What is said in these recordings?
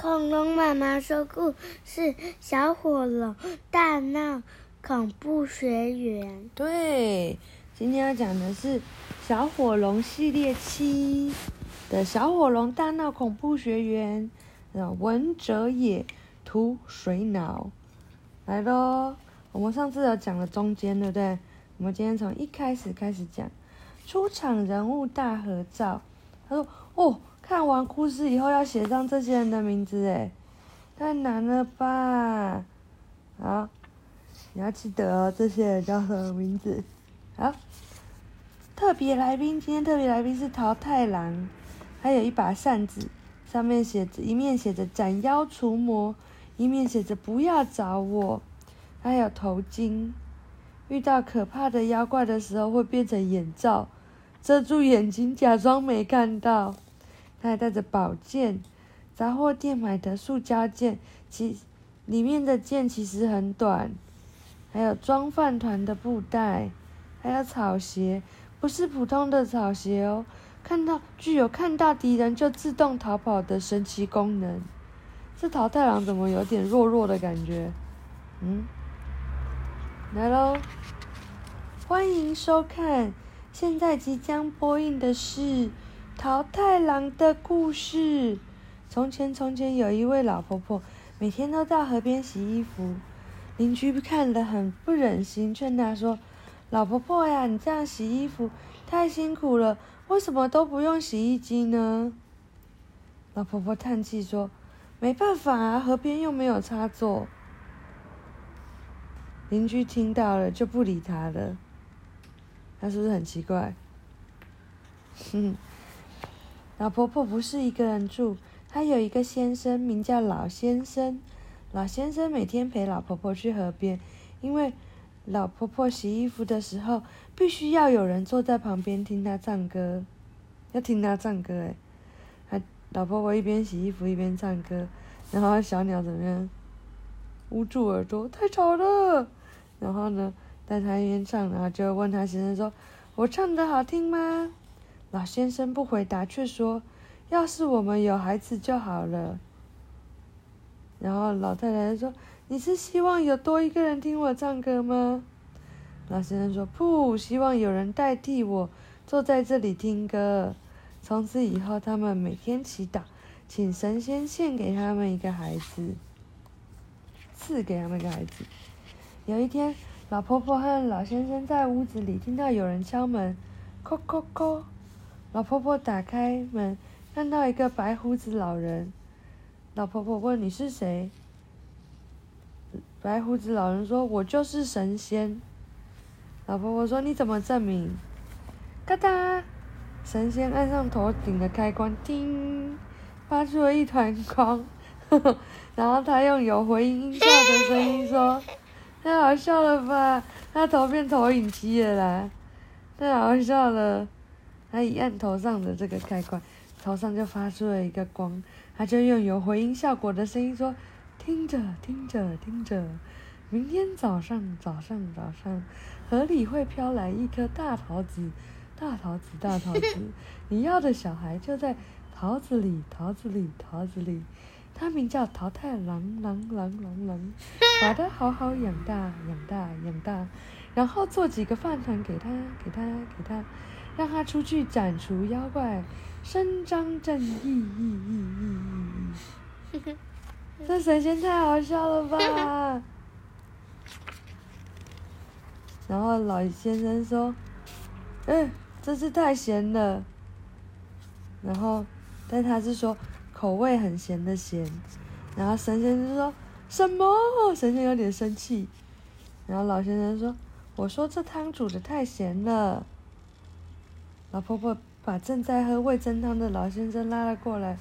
恐龙妈妈说故事：小火龙大闹恐怖学园。对，今天要讲的是小火龙系列七的小火龙大闹恐怖学园。文哲也，图水脑。来喽，我们上次有讲了中间，对不对？我们今天从一开始开始讲。出场人物大合照。他说：“哦，看完故事以后要写上这些人的名字，哎，太难了吧？好，你要记得哦，这些人叫什么名字？好，特别来宾，今天特别来宾是桃太郎，他有一把扇子，上面写着一面写着斩妖除魔，一面写着不要找我。他还有头巾，遇到可怕的妖怪的时候会变成眼罩。”遮住眼睛，假装没看到。他还带着宝剑，杂货店买的塑胶剑，其里面的剑其实很短。还有装饭团的布袋，还有草鞋，不是普通的草鞋哦，看到具有看到敌人就自动逃跑的神奇功能。这桃太郎怎么有点弱弱的感觉？嗯，来喽，欢迎收看。现在即将播映的是《桃太郎的故事》。从前，从前有一位老婆婆，每天都到河边洗衣服。邻居看了很不忍心，劝她说：“老婆婆呀，你这样洗衣服太辛苦了，为什么都不用洗衣机呢？”老婆婆叹气说：“没办法啊，河边又没有插座。”邻居听到了，就不理她了。她是不是很奇怪？哼，老婆婆不是一个人住，她有一个先生，名叫老先生。老先生每天陪老婆婆去河边，因为老婆婆洗衣服的时候，必须要有人坐在旁边听她唱歌，要听她唱歌哎。她老婆婆一边洗衣服一边唱歌，然后小鸟怎么样？捂住耳朵，太吵了。然后呢？但她一边唱，然后就问他先生说：“我唱的好听吗？”老先生不回答，却说：“要是我们有孩子就好了。”然后老太太说：“你是希望有多一个人听我唱歌吗？”老先生说：“不，希望有人代替我坐在这里听歌。”从此以后，他们每天祈祷，请神仙献给他们一个孩子，赐给他们一个孩子。有一天。老婆婆和老先生在屋子里听到有人敲门，叩叩叩。老婆婆打开门，看到一个白胡子老人。老婆婆问：“你是谁？”白胡子老人说：“我就是神仙。”老婆婆说：“你怎么证明？”嘎哒，神仙按上头顶的开关，叮，发出了一团光。然后他用有回音音效的声音说。太好笑了吧！他头变投影机了啦，太好笑了。他一按头上的这个开关，头上就发出了一个光。他就用有回音效果的声音说：“听着，听着，听着，明天早上，早上，早上，河里会飘来一颗大桃子，大桃子，大桃子。你要的小孩就在桃子里，桃子里，桃子里。”他名叫桃太郎，郎，郎，郎，郎，把他好好养大，养大，养大，然后做几个饭团给他，给他，给他，让他出去斩除妖怪，伸张正义，义，义，义，义。这神仙太好笑了吧？然后老先生说：“嗯，真是太咸了。”然后，但他是说。口味很咸的咸，然后神仙就说什么？神仙有点生气，然后老先生说：“我说这汤煮的太咸了。”老婆婆把正在喝味噌汤的老先生拉了过来，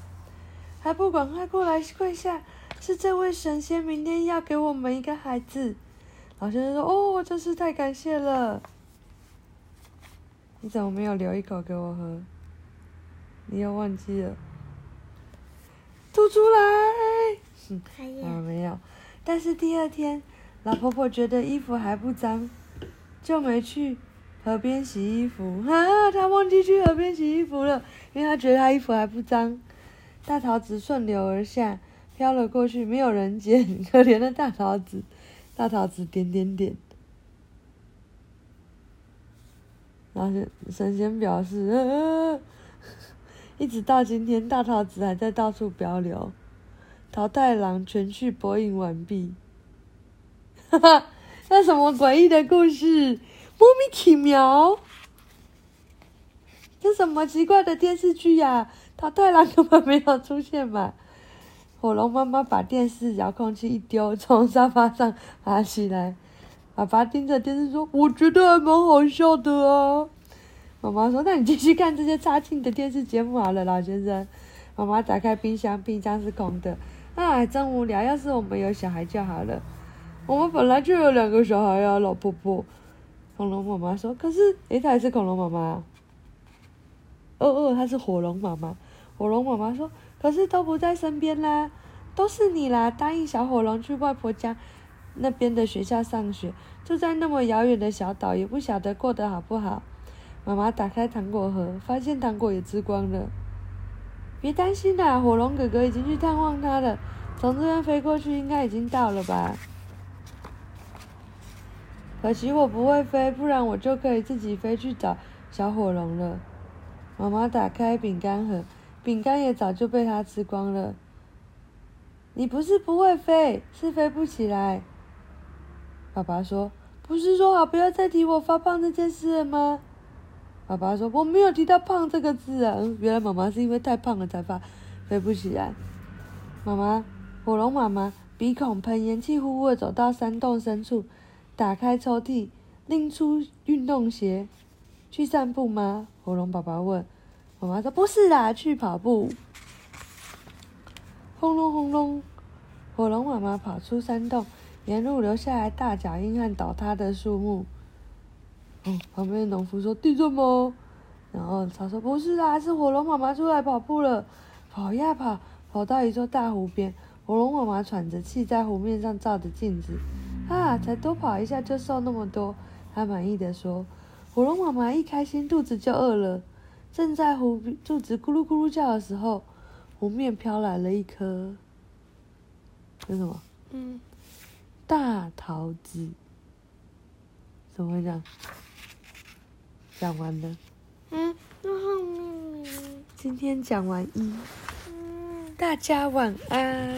还不赶快过来跪下！是这位神仙明天要给我们一个孩子。老先生说：“哦，真是太感谢了！你怎么没有留一口给我喝？你又忘记了？”吐出来，嗯，啊，没有，但是第二天，老婆婆觉得衣服还不脏，就没去河边洗衣服。啊，她忘记去河边洗衣服了，因为他觉得他衣服还不脏。大桃子顺流而下，飘了过去，没有人捡。可怜的大桃子，大桃子点点点。然后神仙表示，一直到今天，大桃子还在到处漂流。桃太郎全剧播映完毕。哈哈，那什么诡异的故事？莫名其妙。这什么奇怪的电视剧呀、啊？桃太郎根本没有出现嘛！火龙妈妈把电视遥控器一丢，从沙发上爬起来。爸爸盯着电视说：“我觉得还蛮好笑的啊。”妈妈说：“那你继续看这些差劲的电视节目好了，老先生。”妈妈打开冰箱，冰箱是空的。啊，真无聊！要是我们有小孩就好了。我们本来就有两个小孩啊，老婆婆。恐龙妈妈说：“可是，诶，她还是恐龙妈妈。”哦哦，她是火龙妈妈。火龙妈妈说：“可是都不在身边啦，都是你啦！答应小火龙去外婆家那边的学校上学，住在那么遥远的小岛，也不晓得过得好不好。”妈妈打开糖果盒，发现糖果也吃光了。别担心啦，火龙哥哥已经去探望他了，从这边飞过去，应该已经到了吧？可惜我不会飞，不然我就可以自己飞去找小火龙了。妈妈打开饼干盒，饼干也早就被它吃光了。你不是不会飞，是飞不起来。爸爸说：“不是说好不要再提我发胖这件事了吗？”爸爸说：“我没有提到胖这个字啊。”原来妈妈是因为太胖了才发飞不起来。妈妈，火龙妈妈鼻孔喷烟，气呼呼的走到山洞深处，打开抽屉，拎出运动鞋。去散步吗？火龙爸爸问。妈妈说：“不是啦，去跑步。”轰隆轰隆，火龙妈妈跑出山洞，沿路留下来大脚印和倒塌的树木。嗯，旁边的农夫说：“地震吗？”然后他说：“不是啦，是火龙妈妈出来跑步了，跑呀跑，跑到一座大湖边。火龙妈妈喘着气在湖面上照着镜子，啊，才多跑一下就瘦那么多。”他满意的说。火龙妈妈一开心，肚子就饿了。正在湖肚子咕噜咕噜叫的时候，湖面飘来了一颗，是什么？嗯，大桃子。怎么会这样？讲完了。嗯，那后面。今天讲完一。大家晚安。